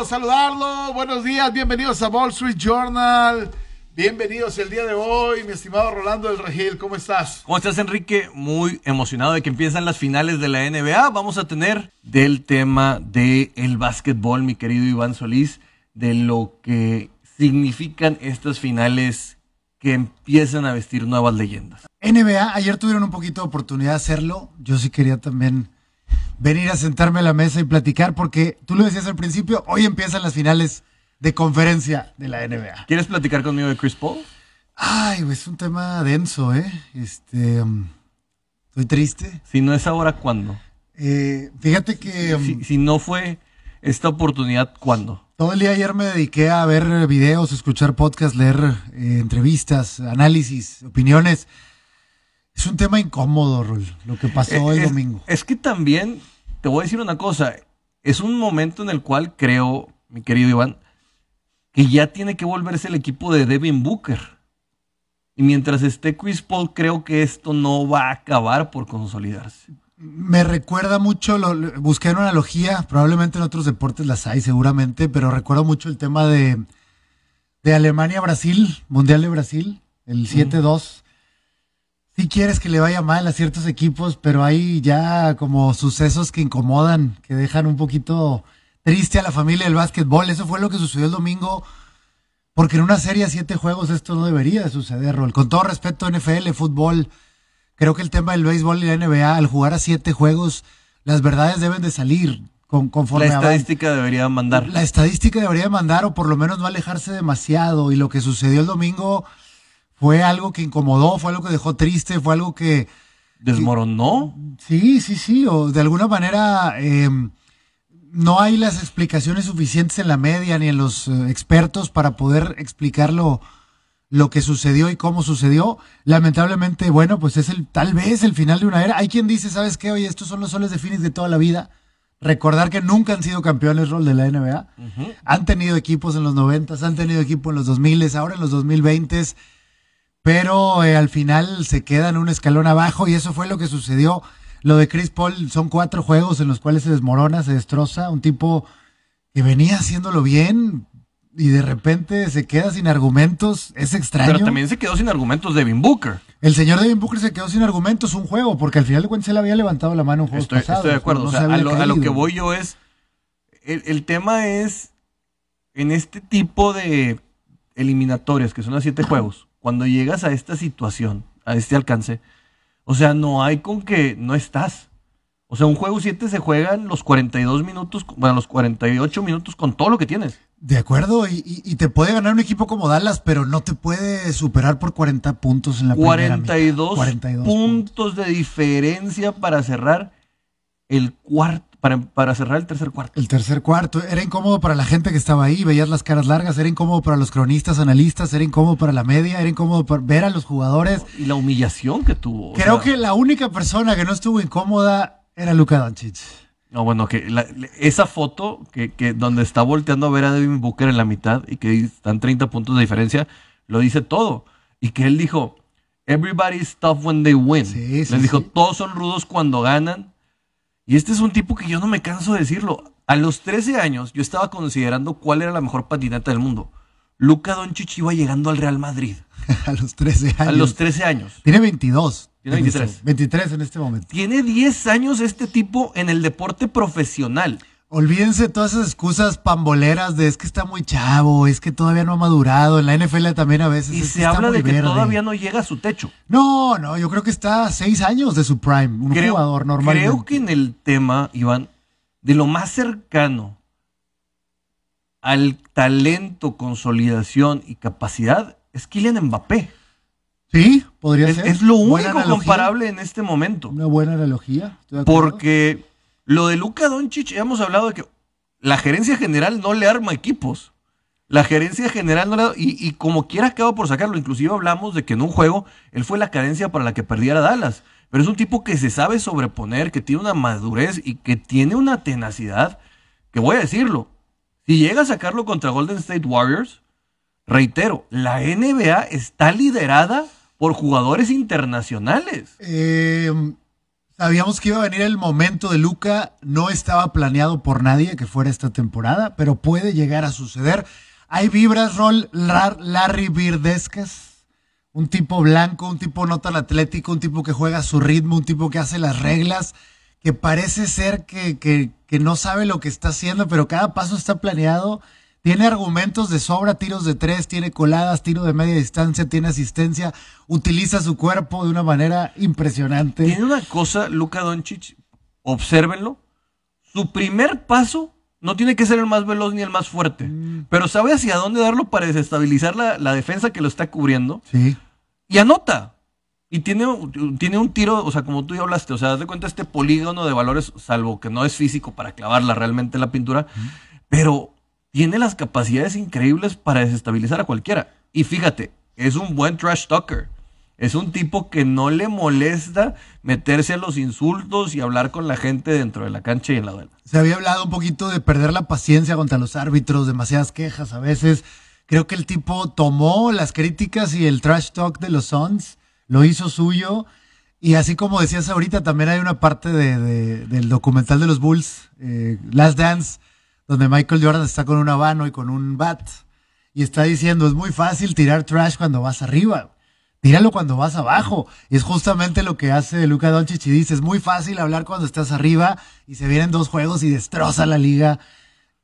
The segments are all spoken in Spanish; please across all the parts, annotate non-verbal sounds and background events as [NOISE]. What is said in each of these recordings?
gusto saludarlo. Buenos días, bienvenidos a Wall Street Journal. Bienvenidos el día de hoy, mi estimado Rolando del Regil. ¿Cómo estás? ¿Cómo estás, Enrique? Muy emocionado de que empiezan las finales de la NBA. Vamos a tener del tema del el básquetbol, mi querido Iván Solís, de lo que significan estas finales que empiezan a vestir nuevas leyendas. NBA, ayer tuvieron un poquito de oportunidad de hacerlo. Yo sí quería también venir a sentarme a la mesa y platicar, porque tú lo decías al principio, hoy empiezan las finales de conferencia de la NBA. ¿Quieres platicar conmigo de Chris Paul? Ay, es un tema denso, ¿eh? Este, um, estoy triste. Si no es ahora, ¿cuándo? Eh, fíjate que... Um, si, si, no fue esta oportunidad, ¿cuándo? Todo el día ayer me dediqué a ver videos, escuchar podcasts, leer eh, entrevistas, análisis, opiniones. Es un tema incómodo, Rul, lo que pasó el es, domingo. Es que también, te voy a decir una cosa, es un momento en el cual creo, mi querido Iván, que ya tiene que volverse el equipo de Devin Booker. Y mientras esté Chris Paul, creo que esto no va a acabar por consolidarse. Me recuerda mucho, lo, busqué una analogía, probablemente en otros deportes las hay seguramente, pero recuerdo mucho el tema de, de Alemania-Brasil, Mundial de Brasil, el 7-2. Si sí quieres que le vaya mal a ciertos equipos, pero hay ya como sucesos que incomodan, que dejan un poquito triste a la familia del básquetbol. Eso fue lo que sucedió el domingo. Porque en una serie a siete juegos esto no debería de suceder, Rol. Con todo respeto, NFL, fútbol, creo que el tema del béisbol y la NBA, al jugar a siete juegos, las verdades deben de salir con, conforme La estadística avanza. debería mandar. La estadística debería mandar, o por lo menos no alejarse demasiado. Y lo que sucedió el domingo fue algo que incomodó, fue algo que dejó triste, fue algo que... ¿Desmoronó? Sí, sí, sí. O de alguna manera... Eh, no hay las explicaciones suficientes en la media ni en los uh, expertos para poder explicar lo, lo, que sucedió y cómo sucedió. Lamentablemente, bueno, pues es el tal vez el final de una era. Hay quien dice, ¿sabes qué? Oye, estos son los soles de Phoenix de toda la vida. Recordar que nunca han sido campeones rol de la NBA. Uh -huh. Han tenido equipos en los 90, han tenido equipo en los 2000, ahora en los 2020, pero eh, al final se quedan un escalón abajo y eso fue lo que sucedió. Lo de Chris Paul son cuatro juegos en los cuales se desmorona, se destroza. Un tipo que venía haciéndolo bien y de repente se queda sin argumentos. Es extraño. Pero también se quedó sin argumentos Devin Booker. El señor Devin Booker se quedó sin argumentos un juego, porque al final de cuentas él había levantado la mano un juego estoy, pasado. Estoy de acuerdo. No o sea, a, lo, a, lo, que voy yo es. El, el, tema es. En este tipo de eliminatorias, que son a siete juegos, cuando llegas a esta situación, a este alcance o sea, no hay con que no estás. O sea, un juego 7 se juega en los 42 minutos, bueno, los 48 minutos con todo lo que tienes. De acuerdo, y, y, y, te puede ganar un equipo como Dallas, pero no te puede superar por 40 puntos en la 42, primera 42 puntos de diferencia para cerrar el cuarto, para, para, cerrar el tercer cuarto. El tercer cuarto. Era incómodo para la gente que estaba ahí, veías las caras largas, era incómodo para los cronistas, analistas, era incómodo para la media, era incómodo para ver a los jugadores. Y la humillación que tuvo. Creo sea... que la única persona que no estuvo incómoda era Luka Doncic. No, bueno, que la, esa foto que, que, donde está volteando a ver a Devin Booker en la mitad y que están 30 puntos de diferencia, lo dice todo. Y que él dijo, everybody's tough when they win. Sí, sí, Les dijo, sí. todos son rudos cuando ganan. Y este es un tipo que yo no me canso de decirlo. A los 13 años yo estaba considerando cuál era la mejor patineta del mundo. Luca Doncic iba llegando al Real Madrid. [LAUGHS] a los 13 años. A los 13 años. Tiene 22. Tiene 23. Este, 23 en este momento. Tiene 10 años este tipo en el deporte profesional. Olvídense todas esas excusas pamboleras de es que está muy chavo, es que todavía no ha madurado. En la NFL también a veces. Y es se que habla de que verde. todavía no llega a su techo. No, no, yo creo que está a seis años de su prime. Un creo, jugador normal. Creo que en el tema, Iván, de lo más cercano al talento, consolidación y capacidad es Kylian Mbappé. Sí, podría es, ser. Es lo único comparable en este momento. Una buena analogía. estoy de acuerdo. Porque lo de Luka Doncic, hemos hablado de que la gerencia general no le arma equipos. La gerencia general no le y, y como quiera acaba por sacarlo. Inclusive hablamos de que en un juego él fue la cadencia para la que perdiera Dallas. Pero es un tipo que se sabe sobreponer, que tiene una madurez y que tiene una tenacidad. Que voy a decirlo. Si llega a sacarlo contra Golden State Warriors, reitero, la NBA está liderada por jugadores internacionales. Eh, Sabíamos que iba a venir el momento de Luca, no estaba planeado por nadie que fuera esta temporada, pero puede llegar a suceder. Hay vibras, Rol, Larry Birdescas, un tipo blanco, un tipo no tan atlético, un tipo que juega a su ritmo, un tipo que hace las reglas, que parece ser que, que, que no sabe lo que está haciendo, pero cada paso está planeado tiene argumentos de sobra, tiros de tres, tiene coladas, tiro de media distancia, tiene asistencia, utiliza su cuerpo de una manera impresionante. Tiene una cosa, Luka Doncic, obsérvenlo. Su primer paso no tiene que ser el más veloz ni el más fuerte, mm. pero sabe hacia dónde darlo para desestabilizar la, defensa que lo está cubriendo. Sí. Y anota. Y tiene, tiene un tiro, o sea, como tú ya hablaste, o sea, haz de cuenta este polígono de valores, salvo que no es físico para clavarla realmente en la pintura, pero tiene las capacidades increíbles para desestabilizar a cualquiera. Y fíjate, es un buen trash talker. Es un tipo que no le molesta meterse a los insultos y hablar con la gente dentro de la cancha y en la duela. Se había hablado un poquito de perder la paciencia contra los árbitros, demasiadas quejas a veces. Creo que el tipo tomó las críticas y el trash talk de los Suns, lo hizo suyo. Y así como decías ahorita, también hay una parte de, del documental de los Bulls, eh, Last Dance, donde Michael Jordan está con un habano y con un bat y está diciendo, es muy fácil tirar trash cuando vas arriba. Tíralo cuando vas abajo. Y es justamente lo que hace Luca Doncic y dice, es muy fácil hablar cuando estás arriba y se vienen dos juegos y destroza la liga.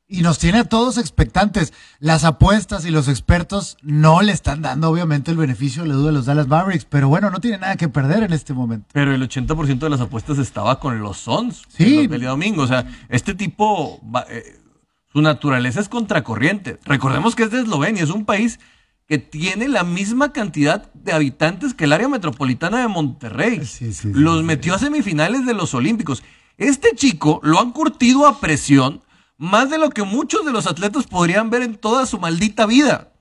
Y nos tiene a todos expectantes. Las apuestas y los expertos no le están dando, obviamente, el beneficio de la duda a los Dallas Mavericks. Pero bueno, no tiene nada que perder en este momento. Pero el 80% de las apuestas estaba con los Suns. Sí. El domingo. O sea, este tipo eh, su naturaleza es contracorriente. Recordemos que es de Eslovenia, es un país que tiene la misma cantidad de habitantes que el área metropolitana de Monterrey. los metió a semifinales de los Olímpicos. Este chico lo han curtido a presión más de lo que muchos de los atletas podrían ver en toda su maldita vida.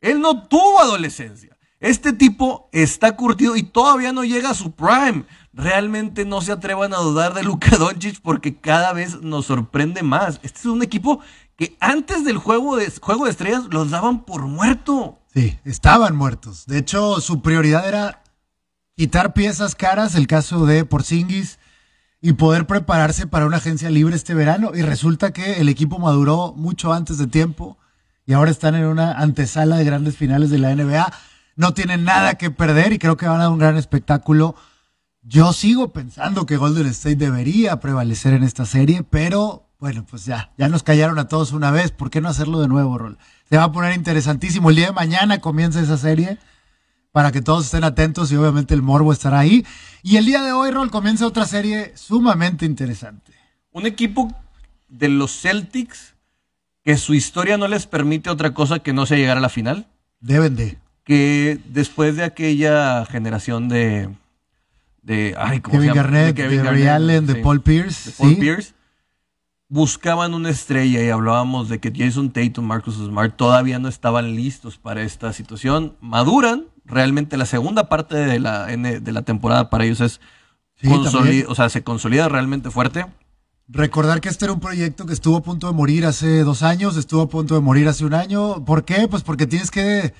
Él no tuvo adolescencia. Este tipo está curtido y todavía no llega a su prime. Realmente no se atrevan a dudar de Luka [LAUGHS] Doncic porque cada vez nos sorprende más. Este es un equipo que antes del juego de, juego de estrellas los daban por muerto. Sí, estaban muertos. De hecho, su prioridad era quitar piezas caras, el caso de Porzingis, y poder prepararse para una agencia libre este verano. Y resulta que el equipo maduró mucho antes de tiempo y ahora están en una antesala de grandes finales de la NBA. No tienen nada que perder y creo que van a dar un gran espectáculo. Yo sigo pensando que Golden State debería prevalecer en esta serie, pero bueno, pues ya, ya nos callaron a todos una vez. ¿Por qué no hacerlo de nuevo, Rol? Se va a poner interesantísimo. El día de mañana comienza esa serie para que todos estén atentos y obviamente el morbo estará ahí. Y el día de hoy, Rol, comienza otra serie sumamente interesante. Un equipo de los Celtics que su historia no les permite otra cosa que no sea llegar a la final. Deben de. Que después de aquella generación de. De ay, ¿cómo Kevin, Garnett, de Kevin de Allen, de Paul Pierce. De Paul Pierce buscaban una estrella y hablábamos de que Jason Tatum, Marcus Smart todavía no estaban listos para esta situación. Maduran, realmente la segunda parte de la, de la temporada para ellos es, o sea, se consolida realmente fuerte. Recordar que este era un proyecto que estuvo a punto de morir hace dos años, estuvo a punto de morir hace un año. ¿Por qué? Pues porque tienes que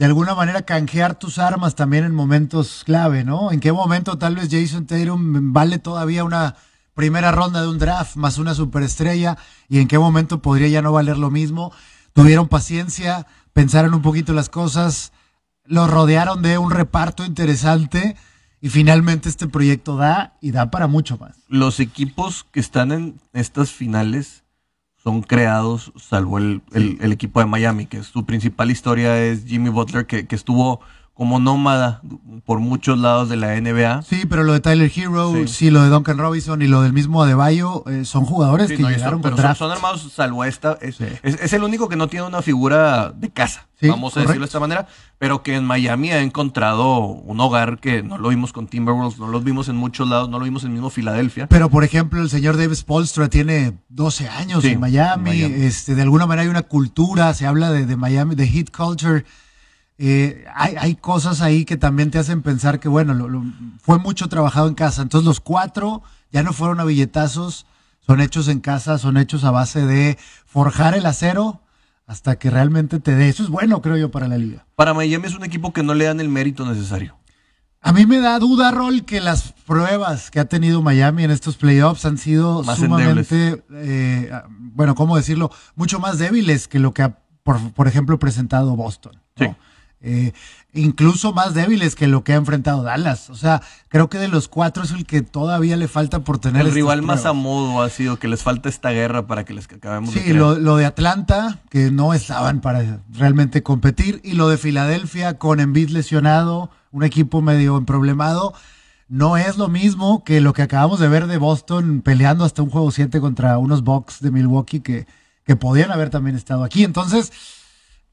de alguna manera canjear tus armas también en momentos clave, ¿no? ¿En qué momento tal vez Jason Tatum vale todavía una primera ronda de un draft más una superestrella y en qué momento podría ya no valer lo mismo. Tuvieron paciencia, pensaron un poquito las cosas, lo rodearon de un reparto interesante y finalmente este proyecto da y da para mucho más. Los equipos que están en estas finales son creados, salvo el, equipo de Miami, que su principal historia es Jimmy Butler, que, que estuvo como nómada por muchos lados de la NBA. Sí, pero lo de Tyler Hero, sí, lo de Duncan Robinson y lo del mismo Adebayo eh, son jugadores que llegaron pero son, armados salvo esta. Es, es, el único que no tiene una figura de casa, vamos a decirlo de esta manera, pero que en Miami ha encontrado un hogar que no lo vimos con Timberwolves, no lo vimos en muchos lados, no lo vimos en mismo Filadelfia. Pero por ejemplo, el señor Davis Polstra tiene 12 años en Miami, Este, de alguna manera hay una cultura, se habla de, de Miami, de hit culture eh, hay, hay, cosas ahí que también te hacen pensar que, bueno, fue mucho trabajado en casa. Entonces los cuatro ya no fueron a billetazos, son hechos en casa, son hechos a base de forjar el acero hasta que realmente te dé. Eso es bueno, creo yo, para la liga. Para Miami es un equipo que no le dan el mérito necesario. A mí me da duda, Rol, que las pruebas que ha tenido Miami en estos playoffs han sido Más sumamente, eh, bueno, ¿cómo decirlo? Mucho más débiles que lo que ha, por, por ejemplo, presentado Boston. ¿no? Sí. Eh, incluso más débiles que lo que ha enfrentado Dallas. O sea, creo que de los cuatro es el que todavía le falta por tener El rival más a modo ha sido que les falta esta guerra para que les acabemos de Sí, creer. lo, lo de Atlanta, que no estaban para realmente competir, y lo de Filadelfia con Embiid lesionado, un equipo medio emproblemado, no es lo mismo que lo que acabamos de ver de Boston peleando hasta un juego 7 contra unos Bucks de Milwaukee que, que podían haber también estado aquí. Entonces,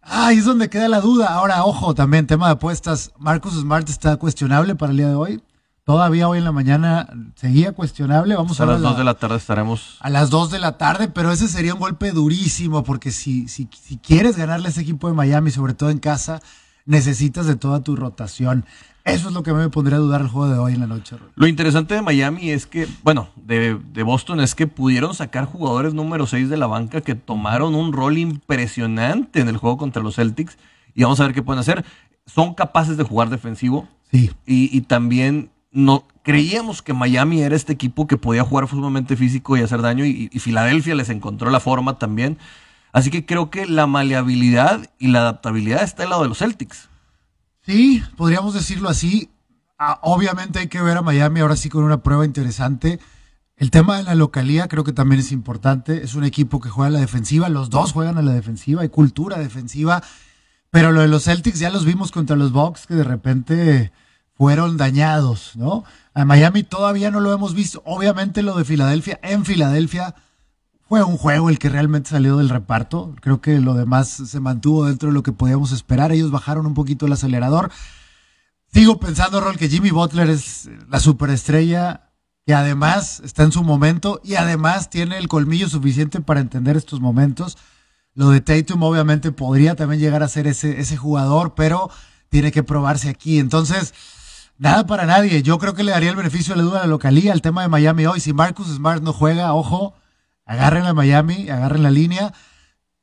ahí es donde queda la duda. Ahora, ojo, también tema de apuestas. Marcus Smart está cuestionable para el día de hoy. Todavía hoy en la mañana seguía cuestionable. Vamos a a las la- 2 de la tarde estaremos. a las 2 de la tarde, pero ese sería un golpe durísimo porque si, si, si quieres ganarle a ese equipo de Miami, sobre todo en casa, necesitas de toda tu rotación. Eso es lo que me pondría a dudar el juego de hoy en la noche. Rol. Lo interesante de Miami es que, bueno, de, de Boston es que pudieron sacar jugadores número 6 de la banca que tomaron un rol impresionante en el juego contra los Celtics. Y vamos a ver qué pueden hacer. Son capaces de jugar defensivo. Sí, Y, y también no creíamos que Miami era este equipo que podía jugar sumamente físico y hacer daño. Y, y Filadelfia les encontró la forma también. Así que creo que la maleabilidad y la adaptabilidad está del lado de los Celtics. Sí, podríamos decirlo así. Ah, obviamente hay que ver a Miami ahora sí con una prueba interesante. El tema de la localía creo que también es importante. Es un equipo que juega a la defensiva, los dos juegan a la defensiva, hay cultura defensiva. Pero lo de los Celtics ya los vimos contra los Bucks que de repente fueron dañados, ¿no? A Miami todavía no lo hemos visto. Obviamente lo de Filadelfia, en Filadelfia fue un juego el que realmente salió del reparto. Creo que lo demás se mantuvo dentro de lo que podíamos esperar. Ellos bajaron un poquito el acelerador. Sigo pensando, Rol, que Jimmy Butler es la superestrella que además está en su momento y además tiene el colmillo suficiente para entender estos momentos. Lo de Tatum obviamente podría también llegar a ser ese, ese jugador, pero tiene que probarse aquí. Entonces, nada para nadie. Yo creo que le daría el beneficio de la duda a la localía al tema de Miami hoy. Si Marcus Smart no juega, ojo, agarren a Miami, agarren la línea.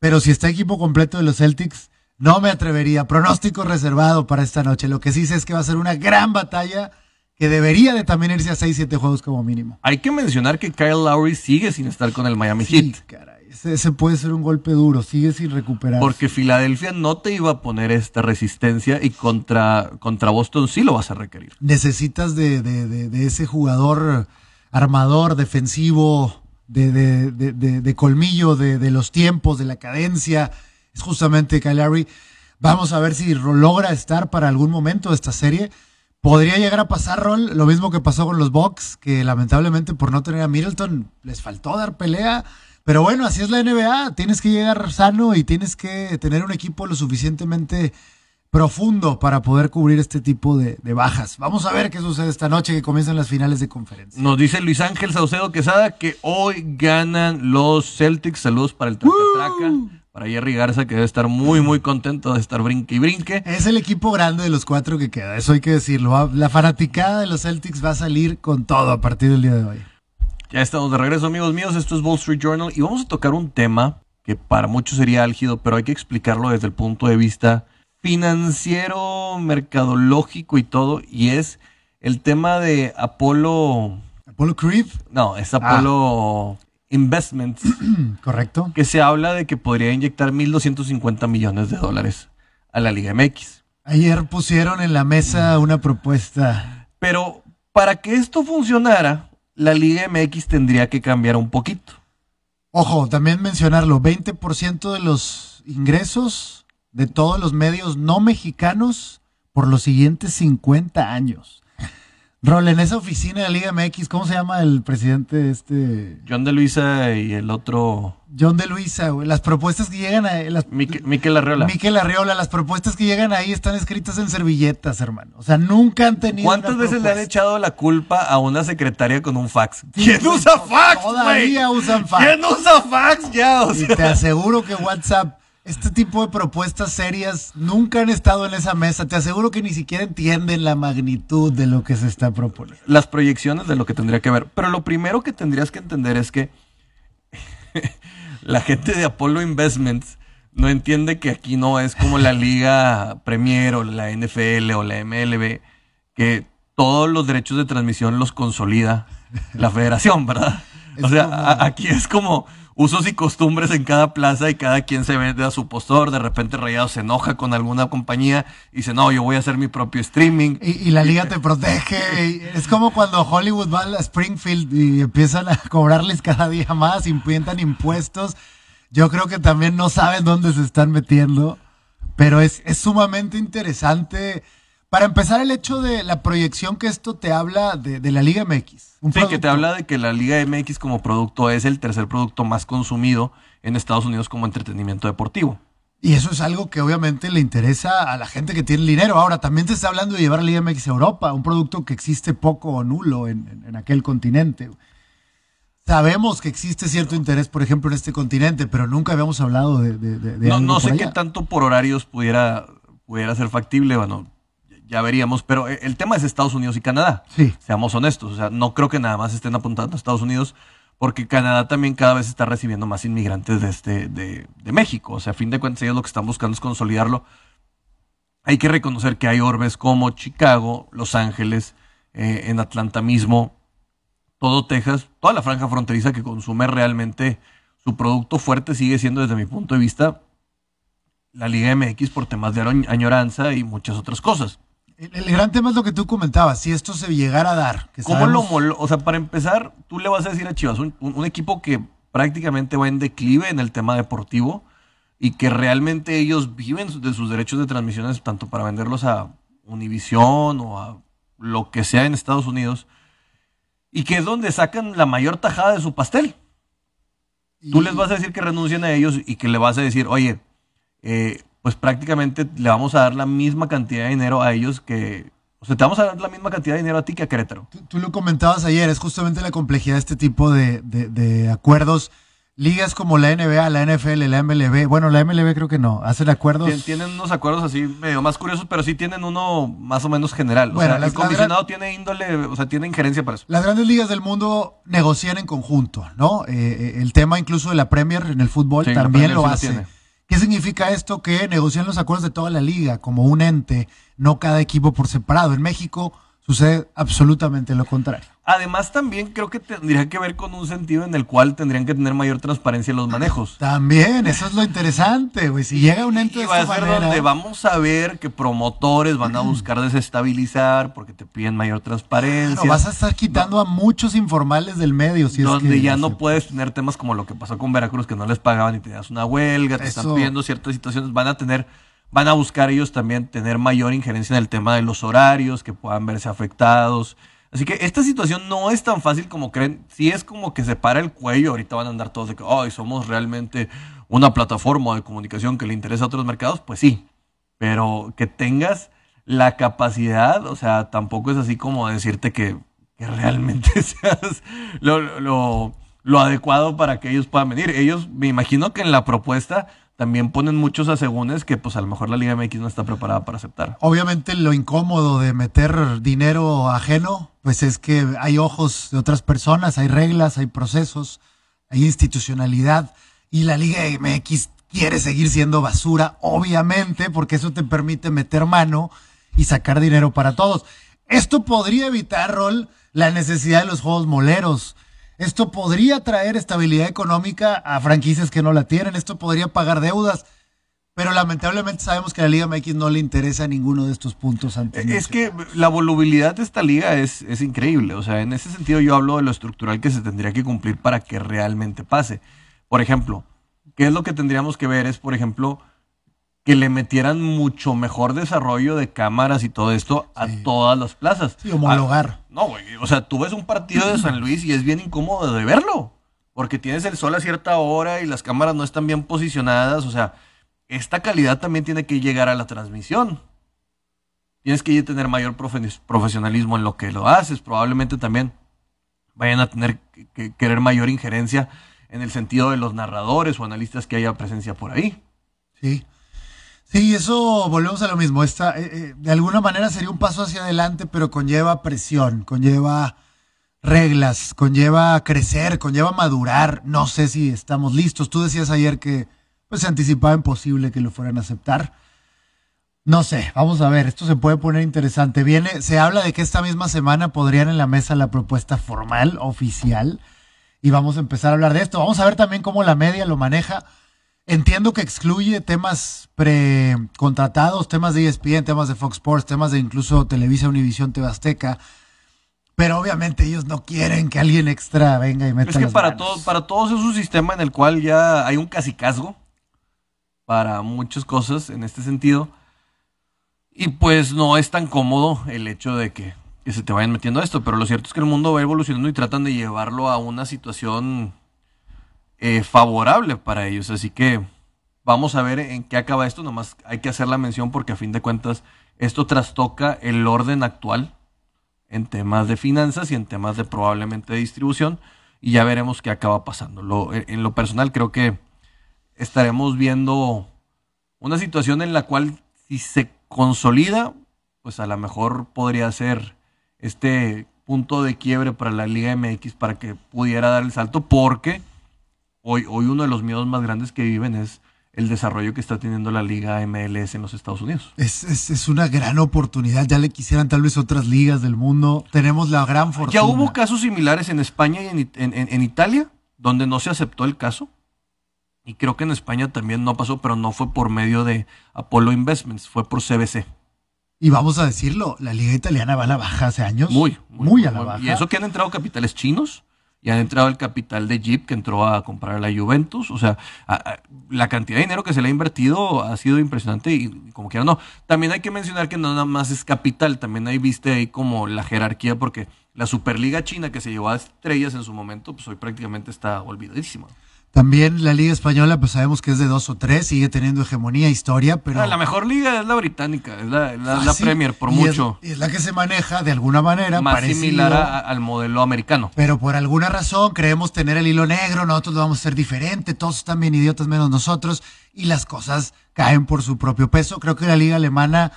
Pero si está equipo completo de los Celtics, no me atrevería. Pronóstico reservado para esta noche. Lo que sí sé es que va a ser una gran batalla que debería de también irse a 6-7 juegos como mínimo. Hay que mencionar que Kyle Lowry sigue sin estar con el Miami Sí, Heat. caray. Ese, ese puede ser un golpe duro. Sigue sin recuperar. Porque Filadelfia no te iba a poner esta resistencia y contra, contra Boston sí lo vas a requerir. necesitas de, de- de- de ese jugador armador, defensivo, de, de- de- de- colmillo, de, los tiempos, de la cadencia. Es justamente Kyle. Vamos a ver si logra estar para algún momento de esta serie. Podría llegar a pasar, Rol, lo mismo que pasó con los Bucks, que lamentablemente por no tener a Middleton les faltó dar pelea. Pero bueno, así es la NBA. Tienes que llegar sano y tienes que tener un equipo lo suficientemente profundo para poder cubrir este tipo de, de bajas. Vamos a ver qué sucede esta noche que comienzan las finales de conferencia. Nos dice Luis Ángel Saucedo Quesada que hoy ganan los Celtics. Saludos para el Tracatraca, para Jerry Garza, que debe estar muy, muy contento de estar brinque y brinque. Es el equipo grande de los cuatro que queda, eso hay que decirlo. Va- La fanaticada de los Celtics va a salir con todo a partir del día de hoy. Ya estamos de regreso, amigos míos. Esto es Wall Street Journal y vamos a tocar un tema que para muchos sería álgido, pero hay que explicarlo desde el punto de vista financiero, mercadológico y todo. Y es el tema de Apolo. Apollo Creed, No, es Apolo Investments, [CLEARS THROAT] correcto. que se habla de que podría inyectar 1.250 millones de dólares a la Liga MX. Ayer pusieron en la mesa una propuesta. Pero para que esto funcionara, la Liga MX tendría que cambiar un poquito. Ojo, también mencionarlo, 20% de los ingresos de todos los medios no mexicanos por los siguientes 50 años. Rol, en esa oficina de la Liga MX, ¿cómo se llama el presidente este? John de Luisa y el otro, John de Luisa, güey. Las propuestas que llegan a... Las, Mique- Miquel Arreola. Miquel Arriola, las propuestas que llegan ahí están escritas en servilletas, hermano. O sea, nunca han tenido. ¿Cuántas una veces le han echado la culpa a una secretaria con un fax? ¿Quién usa fax, Todavía usan fax. ¿Quién usa fax ya? O Y sea, te aseguro que WhatsApp, este tipo de propuestas serias nunca han estado en esa mesa. Te aseguro que ni siquiera entienden la magnitud de lo que se está proponiendo. las proyecciones de lo que tendría que ver. Pero lo primero que tendrías que entender es que [LAUGHS] la gente de Apollo Investments no entiende que aquí no es como la Liga Premier o la NFL o la MLB, que todos los derechos de transmisión los consolida la federación, ¿verdad? o sea, aquí es como usos y costumbres en cada plaza y cada quien se vende a su postor. De repente Rayado se enoja con alguna compañía y dice, no, yo voy a hacer mi propio streaming. Y, la liga [LAUGHS] te protege. es como cuando Hollywood va a Springfield y empiezan a cobrarles cada día más, impientan impuestos. Yo creo que también no saben dónde se están metiendo, pero es, es sumamente interesante para empezar, el hecho de la proyección que esto te habla de, la Liga MX. sí, que te habla de que la Liga MX como producto es el tercer producto más consumido en Estados Unidos como entretenimiento deportivo. Y eso es algo que obviamente le interesa a la gente que tiene dinero. Ahora, también te está hablando de llevar la Liga MX a Europa, un producto que existe poco o nulo en, aquel continente. Sabemos que existe cierto interés, por ejemplo, en este continente, pero nunca habíamos hablado de... de, no, no sé qué tanto por horarios pudiera, pudiera ser factible. Bueno, ya veríamos, pero eh, el tema es Estados Unidos y Canadá. Sí. Seamos honestos, o sea, no creo que nada más estén apuntando a Estados Unidos, porque Canadá también cada vez está recibiendo más inmigrantes de, este, de, México. O sea, a fin de cuentas, ellos lo que están buscando es consolidarlo. Hay que reconocer que hay orbes como Chicago, Los Ángeles, eh, en Atlanta mismo, todo Texas, toda la franja fronteriza que consume realmente su producto fuerte sigue siendo, desde mi punto de vista, la Liga MX por temas de añoranza y muchas otras cosas. El, gran tema es lo que tú comentabas, si esto se llegara a dar. ¿Cómo lo O sea, para empezar, tú le vas a decir a Chivas, un, equipo que prácticamente va en declive en el tema deportivo y que realmente ellos viven de sus derechos de transmisiones tanto para venderlos a Univision o a lo que sea en Estados Unidos y que es donde sacan la mayor tajada de su pastel. Tú les vas a decir que renuncien a ellos y que le vas a decir, oye, eh, pues prácticamente le vamos a dar la misma cantidad de dinero a ellos que... O sea, te vamos a dar la misma cantidad de dinero a ti que a Querétaro. Tú, lo comentabas ayer, es justamente la complejidad de este tipo de, acuerdos. Ligas como la NBA, la NFL, la MLB, bueno, la MLB creo que no, hacen acuerdos. tienen unos acuerdos así medio más curiosos, pero sí tienen uno más o menos general. O bueno, sea, el comisionado tiene índole, o sea, tiene injerencia para eso. Las grandes ligas del mundo negocian en conjunto, ¿no? Eh, eh, el tema incluso de la Premier en el fútbol también lo hace. ¿Qué significa esto? Que negocian los acuerdos de toda la liga como un ente, no cada equipo por separado. En México sucede absolutamente lo contrario. Además, también creo que tendría que ver con un sentido en el cual tendrían que tener mayor transparencia en los manejos. También, eso es lo interesante, güey. Si llega un ente de va a ser donde vamos a ver que promotores van a buscar desestabilizar porque te piden mayor transparencia. vas a estar quitando a muchos informales del medio. Si donde ya no puedes tener temas como lo que pasó con Veracruz, que no les pagaban y tenías una huelga, te están pidiendo ciertas situaciones. Van a tener van a buscar ellos también tener mayor injerencia en el tema de los horarios, que puedan verse afectados. Así que esta situación no es tan fácil como creen. Si es como que se para el cuello, ahorita van a andar todos de que, ay, somos realmente una plataforma de comunicación que le interesa a otros mercados, pues sí. Pero que tengas la capacidad, o sea, tampoco es así como decirte que, realmente [LAUGHS] seas lo, lo adecuado para que ellos puedan venir. Ellos, me imagino que en la propuesta también ponen muchos asegúnes que pues a lo mejor la Liga MX no está preparada para aceptar. Obviamente lo incómodo de meter dinero ajeno, pues es que hay ojos de otras personas, hay reglas, hay procesos, hay institucionalidad y la Liga MX quiere seguir siendo basura, obviamente, porque eso te permite meter mano y sacar dinero para todos. Esto podría evitar, Rol, la necesidad de los juegos moleros esto podría traer estabilidad económica a franquicias que no la tienen. Esto podría pagar deudas. Pero lamentablemente sabemos que a la Liga MX no le interesa ninguno de estos puntos. es que la volubilidad de esta liga es, es increíble. O sea, en ese sentido yo hablo de lo estructural que se tendría que cumplir para que realmente pase. Por ejemplo, ¿qué es lo que tendríamos que ver? Es, por ejemplo, que le metieran mucho mejor desarrollo de cámaras y todo esto a todas las plazas. Sí, homologar. Ah, no, güey. O sea, tú ves un partido de San Luis y es bien incómodo de verlo. Porque tienes el sol a cierta hora y las cámaras no están bien posicionadas. O sea, esta calidad también tiene que llegar a la transmisión. Tienes que tener mayor profesionalismo en lo que lo haces. Probablemente también vayan a tener que querer mayor injerencia en el sentido de los narradores o analistas que haya presencia por ahí. Sí. Sí, eso volvemos a lo mismo. Esta, eh, eh, de alguna manera sería un paso hacia adelante, pero conlleva presión, conlleva reglas, conlleva crecer, conlleva madurar. No sé si estamos listos. Tú decías ayer que pues, se anticipaba imposible que lo fueran a aceptar. No sé, vamos a ver, esto se puede poner interesante. Viene, se habla de que esta misma semana podrían en la mesa la propuesta formal, oficial, y vamos a empezar a hablar de esto. Vamos a ver también cómo la media lo maneja. Entiendo que excluye temas precontratados, temas de ESPN, temas de Fox Sports, temas de incluso Televisa, Univisión, TV Azteca. Pero obviamente ellos no quieren que alguien extra venga y meta Es que las para, todo, para todos es un sistema en el cual ya hay un casicazgo para muchas cosas en este sentido. Y pues no es tan cómodo el hecho de que, que se te vayan metiendo esto. Pero lo cierto es que el mundo va evolucionando y tratan de llevarlo a una situación eh, favorable para ellos. Así que vamos a ver en qué acaba esto. Nomás hay que hacer la mención porque a fin de cuentas esto trastoca el orden actual en temas de finanzas y en temas de probablemente distribución. Y ya veremos qué acaba pasando. Lo- en lo personal creo que estaremos viendo una situación en la cual si se consolida, pues a lo mejor podría ser este punto de quiebre para la Liga MX para que pudiera dar el salto porque hoy, hoy uno de los miedos más grandes que viven es el desarrollo que está teniendo la Liga MLS en los Estados Unidos. Es, es, es una gran oportunidad. Ya le quisieran tal vez otras ligas del mundo. Tenemos la gran fortuna. Ya hubo casos similares en España y en, en- en Italia, donde no se aceptó el caso. Y creo que en España también no pasó, pero no fue por medio de Apollo Investments, fue por CBC. Y vamos a decirlo, la liga italiana va a la baja hace años. Muy, muy, a la baja. Y eso que han entrado capitales chinos, y han entrado el capital de Jeep que entró a comprar a la Juventus. O sea, la cantidad de dinero que se le ha invertido ha sido impresionante y como quiera no. También hay que mencionar que no nada más es capital, también ahí viste ahí como la jerarquía, porque la Superliga China que se llevó a estrellas en su momento, pues hoy prácticamente está olvidadísima. También la liga española, pues sabemos que es de dos o tres, sigue teniendo hegemonía, historia, pero... Ah, la mejor liga es la británica, es la, la- la Fácil, Premier por y es- mucho. y Es, la que se maneja de alguna manera. Más parecido, similar a- al modelo americano. Pero por alguna razón creemos tener el hilo negro, nosotros lo vamos a hacer diferente, todos están bien idiotas menos nosotros, y las cosas caen por su propio peso. Creo que la liga alemana...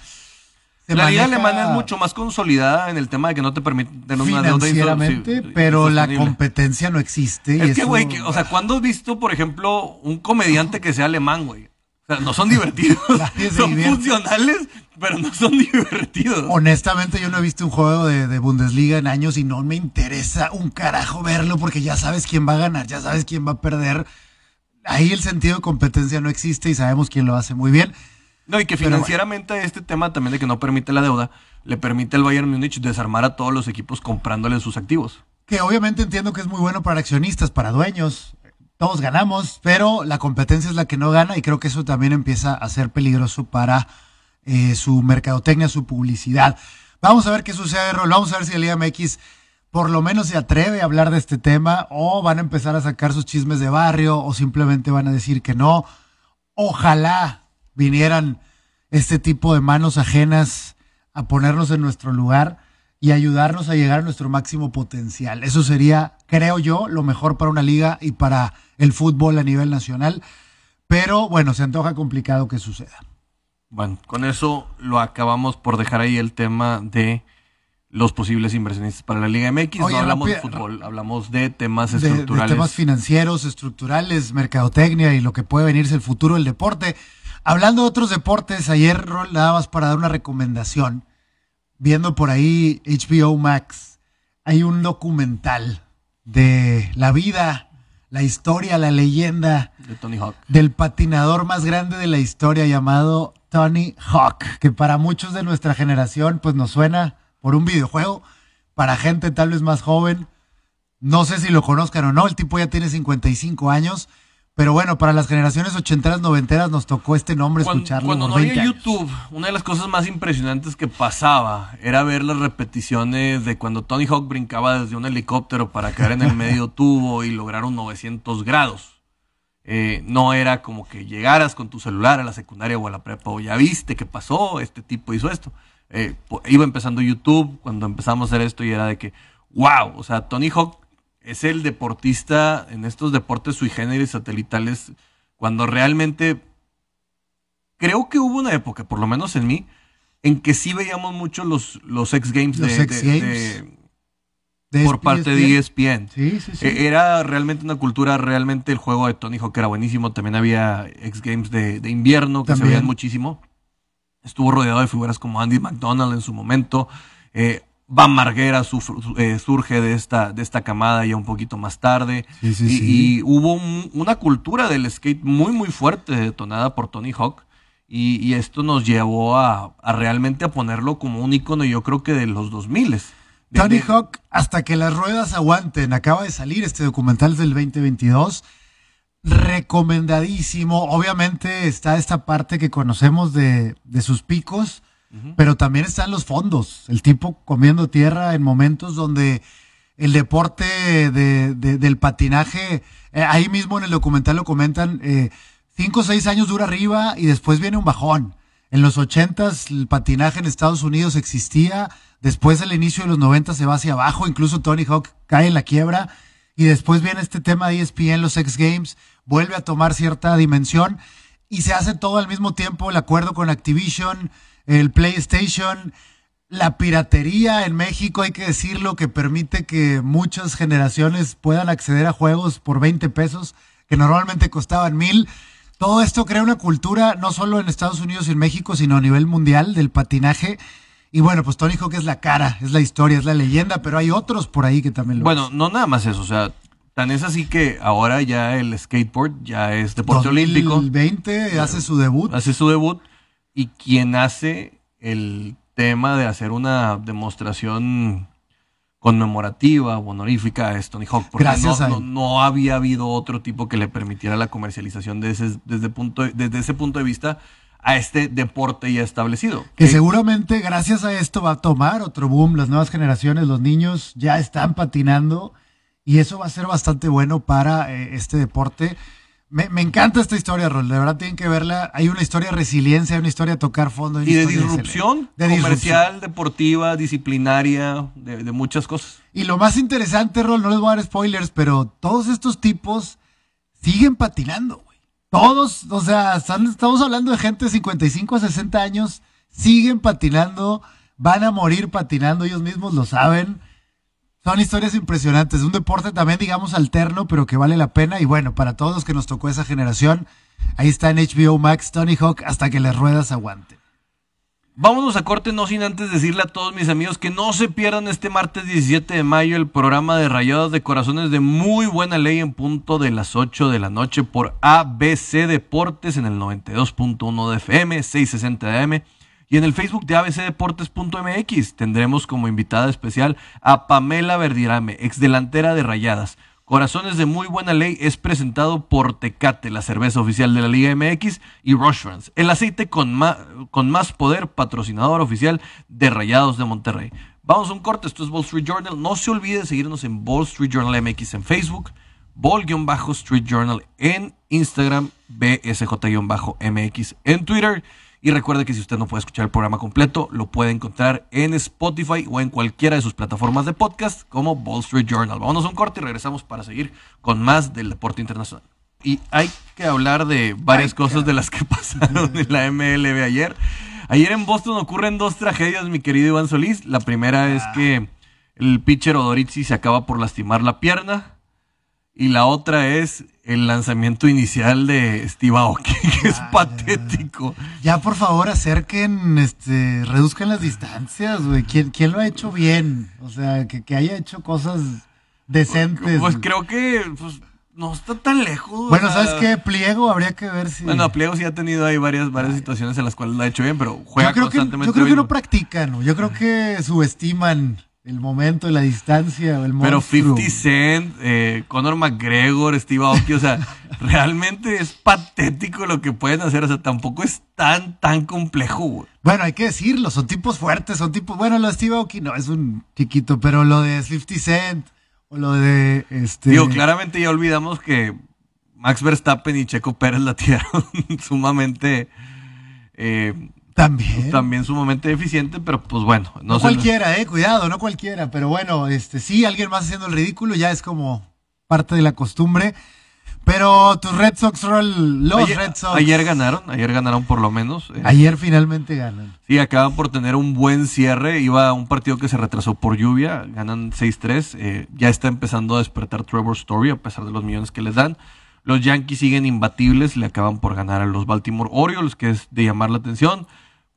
se la liga alemana es mucho más consolidada en el tema de que no te permite tener una deuda financieramente, sí, pero la competencia no existe. y Es que, eso- güey, que- o sea, ¿cuándo has visto, por ejemplo, un comediante que sea alemán, güey? O sea, no son divertidos. [LAUGHS] Son divierte. funcionales, pero no son [LAUGHS] divertidos. Honestamente, yo no he visto un juego de, de Bundesliga en años y no me interesa un carajo verlo porque ya sabes quién va a ganar, ya sabes quién va a perder. Ahí el sentido de competencia no existe y sabemos quién lo hace muy bien. No, y que financieramente este tema también de que no permite la deuda, le permite al Bayern Múnich desarmar a todos los equipos comprándole sus activos. Que obviamente entiendo que es muy bueno para accionistas, para dueños. Todos ganamos, pero la competencia es la que no gana y creo que eso también empieza a ser peligroso para eh, su mercadotecnia, su publicidad. Vamos a ver qué sucede, Rol. Vamos a ver si el Liga MX por lo menos se atreve a hablar de este tema o van a empezar a sacar sus chismes de barrio o simplemente van a decir que no. Ojalá vinieran este tipo de manos ajenas a ponernos en nuestro lugar y ayudarnos a llegar a nuestro máximo potencial. Eso sería, creo yo, lo mejor para una liga y para el fútbol a nivel nacional. Pero bueno, se antoja complicado que suceda. Bueno, con eso lo acabamos por dejar ahí el tema de los posibles inversionistas para la Liga MX. Oye, no hablamos de fútbol, hablamos de temas De, de estructurales. temas financieros, estructurales, mercadotecnia y lo que puede venirse el futuro del deporte. Hablando de otros deportes, ayer, Rol, nada más para dar una recomendación. Viendo por ahí HBO Max, hay un documental de la vida, la historia, la leyenda de Tony Hawk. del patinador más grande de la historia llamado Tony Hawk, que para muchos de nuestra generación pues nos suena por un videojuego, para gente tal vez más joven, no sé si lo conozcan o no, el tipo ya tiene 55 años, pero bueno, para las generaciones ochenteras, noventeras nos tocó este nombre Cuando, escucharlo cuando por no 20 había años. YouTube, una de las cosas más impresionantes que pasaba era ver las repeticiones de cuando Tony Hawk brincaba desde un helicóptero para caer en el [LAUGHS] medio tubo y lograr un 900 grados. Eh, no era como que llegaras con tu celular a la secundaria o a la prepa o ya viste qué pasó, este tipo hizo esto. Eh, iba empezando YouTube cuando empezamos a hacer esto y era de que, wow, o sea, Tony Hawk es el deportista en estos deportes sui generis satelitales cuando realmente creo que hubo una época, por lo menos en mí, en que sí veíamos mucho los, los X Games, Los de, X de- Games. de- De por parte de E ESPN. Sí, sí, sí. Eh, Era realmente una cultura, realmente el juego de Tony Hawk era buenísimo. También había X Games de, de invierno que se veían muchísimo. Estuvo rodeado de figuras como Andy McDonald en su momento. Eh, Van Marguera su- su- eh, surge de esta, de esta camada ya un poquito más tarde. Sí, sí, y, sí. y hubo un- una cultura del skate muy, muy fuerte, detonada por Tony Hawk. Y, y esto nos llevó a, a realmente a ponerlo como un icono, yo creo que de los 2000 de- Tony de- Hawk, hasta que las ruedas aguanten, acaba de salir este documental del 2022. Recomendadísimo. Obviamente está esta parte que conocemos de, de sus picos, pero también están los fondos. El tipo comiendo tierra en momentos donde el deporte de- de- del patinaje, eh, ahí mismo en el documental lo comentan, eh, cinco o seis años dura arriba y después viene un bajón. En los ochentas el patinaje en Estados Unidos existía, después al inicio de los noventas se va hacia abajo, incluso Tony Hawk cae en la quiebra y después viene este tema de ESPN, los X Games, vuelve a tomar cierta dimensión y se hace todo al mismo tiempo, el acuerdo con Activision, el PlayStation, la piratería en México, hay que decirlo, que permite que muchas generaciones puedan acceder a juegos por 20 pesos, que normalmente costaban mil. Todo esto crea una cultura, no solo en Estados Unidos y en México, sino a nivel mundial del patinaje. Y bueno, pues Tony Hawk es la cara, es la historia, es la leyenda, pero hay otros por ahí que también lo Bueno, no nada más eso, o sea, tan es así que ahora ya el skateboard ya es deporte olímpico, 2020 hace su debut. hace su debut y quien hace el tema de hacer una demostración conmemorativa o honorífica es Tony Hawk, porque Gracias no, a no, había habido otro tipo que le permitiera la comercialización de ese, desde, punto, desde ese punto de vista a este deporte ya establecido. Que seguramente gracias a esto va a tomar otro boom. Las nuevas generaciones, los niños ya están patinando y eso va a ser bastante bueno para eh, este deporte. Me, me encanta esta historia, Rol. De verdad tienen que verla. Hay una historia de resiliencia, hay una historia de tocar fondo. y de disrupción. De comercial, disrupción. deportiva, disciplinaria, de, de muchas cosas. Y lo más interesante, Rol, no les voy a dar spoilers, pero todos estos tipos siguen patinando, güey. Todos, o sea, están- estamos hablando de gente de 55 a 60 años, siguen patinando, van a morir patinando, ellos mismos lo saben. Son historias impresionantes, un deporte también, digamos, alterno, pero que vale la pena. Y bueno, para todos los que nos tocó esa generación, ahí está en HBO Max, Tony Hawk, hasta que las ruedas aguanten. Vámonos a corte, no sin antes decirle a todos mis amigos que no se pierdan este martes 17 de mayo el programa de Rayados de Corazones de muy buena ley en punto de las 8 de la noche por ABC Deportes en el 92.1 de FM, 660 de AM y en el Facebook de abcdeportes.mx tendremos como invitada especial a Pamela Verdirame, ex delantera de Rayadas. Corazones de muy buena ley es presentado por Tecate, la cerveza oficial de la Liga MX, y Rushfans, el aceite con, ma- con más poder, patrocinador oficial de Rayados de Monterrey. Vamos a un corte, esto es Wall Street Journal. No se olvide de seguirnos en Wall Street Journal MX en Facebook, Ball-Street Journal en Instagram, BSJ-MX en Twitter. Y recuerde que si usted no puede escuchar el programa completo, lo puede encontrar en Spotify o en cualquiera de sus plataformas de podcast como Wall Street Journal. Vámonos a un corte y regresamos para seguir con más del deporte internacional. Y hay que hablar de varias cosas de las que [LAUGHS] pasaron en la MLB ayer. Ayer en Boston ocurren dos tragedias, mi querido Iván Solís. La primera es que el pitcher Odorizzi se acaba por lastimar la pierna. Y la otra es el lanzamiento inicial de Steve Aoki, [LAUGHS] que es patético. Ya, por favor, acerquen, este, reduzcan las distancias, güey. ¿Quién, quién lo ha hecho bien? O sea, que, que haya hecho cosas decentes. Pues creo que pues, no está tan lejos. Bueno, ¿sabes qué? Pliego habría que ver si. Bueno, Pliego sí ha tenido ahí varias, varias situaciones en las cuales lo ha hecho bien, pero juega yo creo que, constantemente yo creo que no practican, ¿no? Yo creo que subestiman el momento, la distancia, el Pero monstruo. 50 Cent, eh, Conor McGregor, Steve Aoki, o sea, [LAUGHS] realmente es patético lo que pueden hacer, o sea, tampoco es tan, tan complejo, güey. Bueno, hay que decirlo, son tipos fuertes, son tipos. Bueno, lo de Steve Aoki no, es un chiquito, pero lo de 50 Cent o lo de. Este, Digo, claramente ya olvidamos que Max Verstappen y Checo Pérez la tiraron [LAUGHS] sumamente, eh, También. también sumamente eficiente, pero pues bueno, no, cualquiera, eh, cuidado, no cualquiera, pero bueno, este sí, alguien más haciendo el ridículo ya es como parte de la costumbre. Pero tus Red Sox, Roll, los ayer, Red Sox. ayer ganaron, ayer ganaron por lo menos. eh, Ayer finalmente ganan. Sí, acaban por tener un buen cierre. Iba a un partido que se retrasó por lluvia. Ganan 6-3. eh, ya está empezando a despertar Trevor Story a pesar de los millones que les dan. Los Yankees siguen imbatibles. Le acaban por ganar a los Baltimore Orioles, que es de llamar la atención.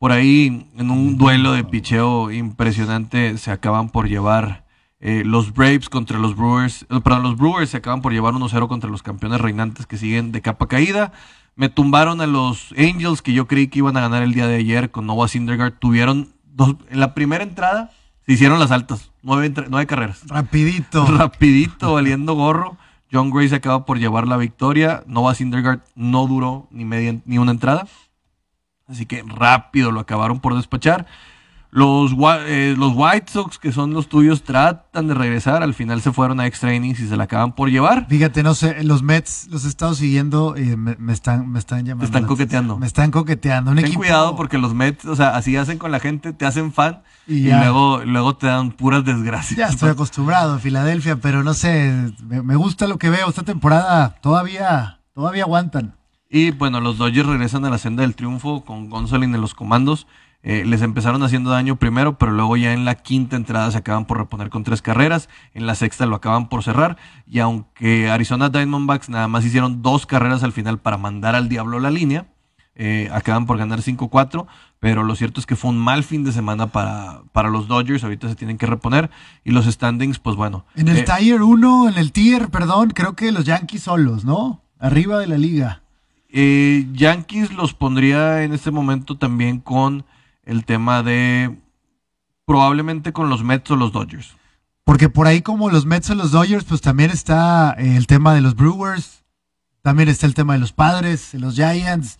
Por ahí, en un duelo de picheo impresionante, se acaban por llevar eh, los Braves contra los Brewers. eh, perdón, los Brewers se acaban por llevar 1-0 contra los campeones reinantes que siguen de capa caída. Me tumbaron a los Angels, que yo creí que iban a ganar el día de ayer con Noah Syndergaard. Tuvieron dos, en la primera entrada, se hicieron las altas, nueve, nueve carreras. Rapidito. [LAUGHS] Rapidito, valiendo gorro. John Gray se acaba por llevar la victoria. Noah Syndergaard no duró ni, media, ni una entrada. Así que rápido lo acabaron por despachar. Los, eh, los White Sox, que son los tuyos, tratan de regresar. Al final se fueron a extra innings y se la acaban por llevar. Fíjate, no sé, los Mets los he estado siguiendo y me, me están, me están llamando. Te están coqueteando. Me están coqueteando. Un Ten equipo- cuidado porque los Mets, o sea, así hacen con la gente, te hacen fan Y luego, luego te dan puras desgracias. Ya estoy acostumbrado a Filadelfia, pero no sé, me, me gusta lo que veo. Esta temporada todavía, todavía aguantan. Y bueno, los Dodgers regresan a la senda del triunfo con Gonzolin en los comandos. Eh, les empezaron haciendo daño primero, pero luego ya en la quinta entrada se acaban por reponer con tres carreras. En la sexta lo acaban por cerrar. Y aunque Arizona Diamondbacks nada más hicieron dos carreras al final para mandar al diablo la línea, eh, acaban por ganar 5-4. Pero lo cierto es que fue un mal fin de semana para, para los Dodgers. Ahorita se tienen que reponer. Y los standings, pues bueno. En el eh, Tier 1, en el Tier, perdón, creo que los Yankees solos, ¿no? Arriba de la liga. Eh, Yankees los pondría en este momento también con el tema de probablemente con los Mets o los Dodgers. Porque por ahí como los Mets o los Dodgers, pues también está eh, el tema de los Brewers, también está el tema de los Padres, de los Giants.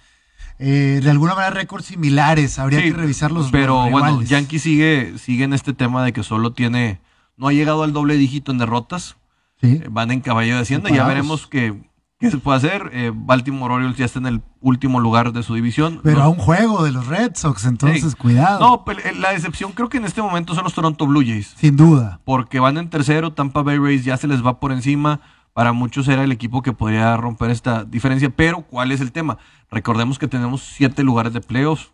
Eh, de alguna manera récords similares, habría Sí, que revisar los Pero bueno. Yankees sigue, sigue en este tema de que solo tiene, no ha llegado al doble dígito en derrotas. Sí. Eh, Van en caballo de hacienda. Ya veremos qué, qué se puede hacer. Eh, Baltimore Orioles ya está en el último lugar de su división. Pero a un juego de los Red Sox, entonces Sí. cuidado. No, pero, eh, la decepción creo que en este momento son los Toronto Blue Jays. Sin duda. porque van en tercero, Tampa Bay Rays ya se les va por encima. Para muchos era el equipo que podría romper esta diferencia, pero ¿cuál es el tema? Recordemos que tenemos siete lugares de playoffs,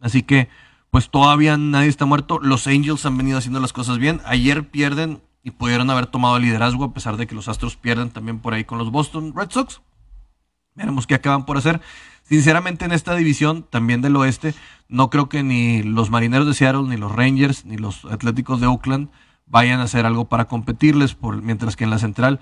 así que pues todavía nadie está muerto. Los Angels han venido haciendo las cosas bien. Ayer pierden y pudieron haber tomado liderazgo a pesar de que los Astros pierden también por ahí con los Boston Red Sox. Veremos qué acaban por hacer. Sinceramente, en esta división, también del oeste, no creo que ni los marineros de Seattle, ni los Rangers, ni los Atléticos de Oakland vayan a hacer algo para competirles, por, mientras que en la central,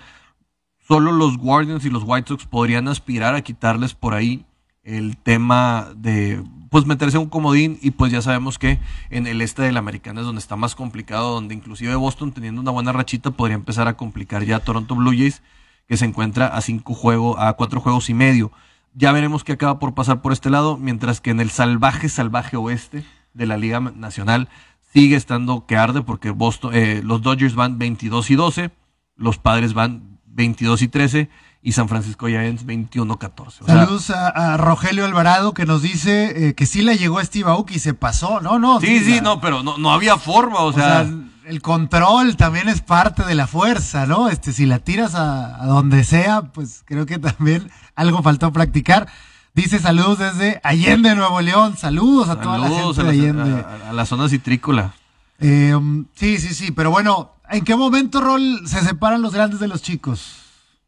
solo los Guardians y los White Sox podrían aspirar a quitarles por ahí el tema de pues meterse a un comodín y pues ya sabemos que en el este de la es donde está más complicado, donde inclusive Boston teniendo una buena rachita podría empezar a complicar ya a Toronto Blue Jays que se encuentra a cinco juegos, a cuatro juegos y medio. Ya veremos qué acaba por pasar por este lado, mientras que en el salvaje, salvaje oeste de la Liga Nacional sigue estando que arde porque Boston, eh, los Dodgers van 22 y 12, los Padres van 22 y 13 y San Francisco Giants 21-14. O sea, Saludos a, a Rogelio Alvarado que nos dice eh, que sí le llegó a Steve Aoki y se pasó. No, no. sí, sí, la- no, pero no, no había forma, o O sea, sea, el control también es parte de la fuerza, ¿no? Este, si la tiras a, a donde sea, pues creo que también algo faltó practicar. Dice saludos desde Allende, Nuevo León. Saludos a toda la gente a, de Allende. a- a la zona citrícola. Eh, sí, sí, sí, pero bueno, ¿en qué momento, Rol, se separan los grandes de los chicos?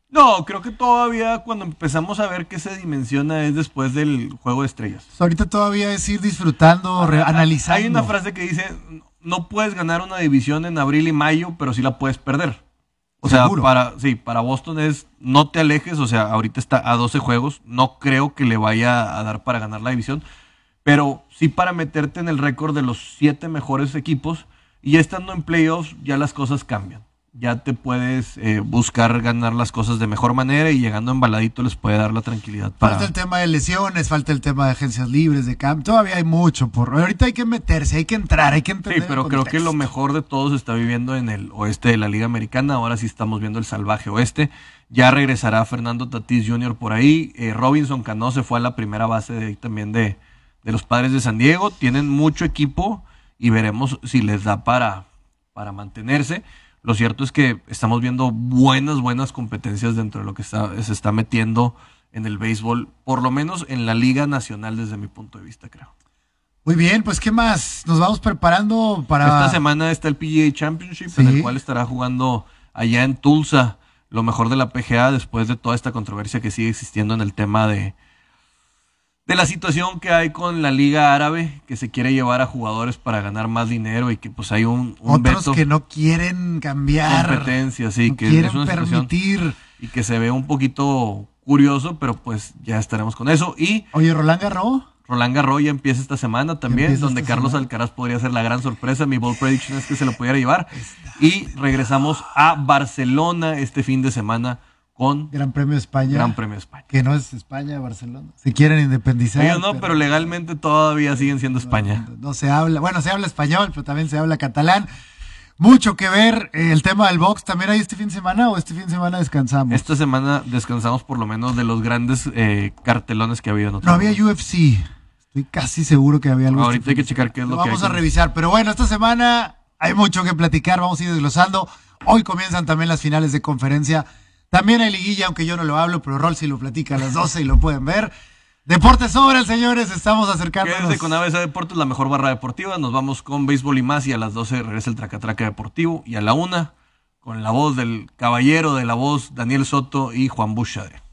No, creo que todavía cuando empezamos a ver que se dimensiona es después del juego de estrellas. Ahorita todavía es ir disfrutando, re- analizando. Hay una frase que dice, no puedes ganar una división en abril y mayo, pero sí la puedes perder. O sea, Seguro. para, sí, para Boston es, no te alejes, o sea, ahorita está a 12 juegos, no creo que le vaya a dar para ganar la división, pero sí para meterte en el récord de los siete mejores equipos y ya estando en playoffs ya las cosas cambian. Ya te puedes eh, buscar ganar las cosas de mejor manera y llegando embaladito les puede dar la tranquilidad para... Falta el tema de lesiones, falta el tema de agencias libres, de camp. Todavía hay mucho por. Ahorita hay que meterse, hay que entrar, hay que entender. Sí, pero creo que lo mejor de todo se está viviendo en el oeste de la Liga Americana. Ahora sí estamos viendo el salvaje oeste. Ya regresará Fernando Tatís Jr. por ahí. Eh, Robinson Cano se fue a la primera base de también de, de los padres de San Diego. Tienen mucho equipo y veremos si les da para, para mantenerse. Lo cierto es que estamos viendo buenas, buenas competencias dentro de lo que está, se está metiendo en el béisbol, por lo menos en la Liga Nacional desde mi punto de vista, creo. Muy bien, pues ¿qué más? Nos vamos preparando para. Esta semana está el PGA Championship, en el cual estará jugando allá en Tulsa lo mejor de la PGA después de toda esta controversia que sigue existiendo en el tema de, de la situación que hay con la Liga Árabe, que se quiere llevar a jugadores para ganar más dinero y que pues hay un, un Otros veto, que no quieren cambiar. competencia, sí, no que quieren es una situación permitir. y que se ve un poquito curioso, pero pues ya estaremos con eso. Y Oye, Roland Garros. Roland Garros ya empieza esta semana también, Empieza donde Carlos semana. Alcaraz podría ser la gran sorpresa. Mi bold prediction es que se lo pudiera llevar. Y regresamos a Barcelona este fin de semana con Gran Premio España. Gran Premio España. Que no es España, Barcelona. Si quieren independizar. Ellos no, pero legalmente todavía siguen siendo España. No, no se habla, bueno, se habla español, pero también se habla catalán. Mucho que ver eh, el tema del box. ¿También hay este fin de semana o este fin de semana descansamos? Esta semana descansamos por lo menos de los grandes eh, cartelones que ha habido en otro No había UFC. Estoy casi seguro que había algo. Ahorita este hay que checar qué es semana. lo que Vamos hay a revisar. Pero bueno, esta semana hay mucho que platicar. Vamos a ir desglosando. Hoy comienzan también las finales de conferencia. También hay liguilla, aunque yo no lo hablo, pero Rol sí lo platica a las 12 y lo pueden ver. Deportes sobran, señores. Estamos acercándonos. Quédense con ABC Deportes, la mejor barra deportiva. Nos vamos con béisbol y más. Y a las 12 regresa el Tracatraca Deportivo. Y a la una, con la voz del caballero de la voz, Daniel Soto y Juan Bushade.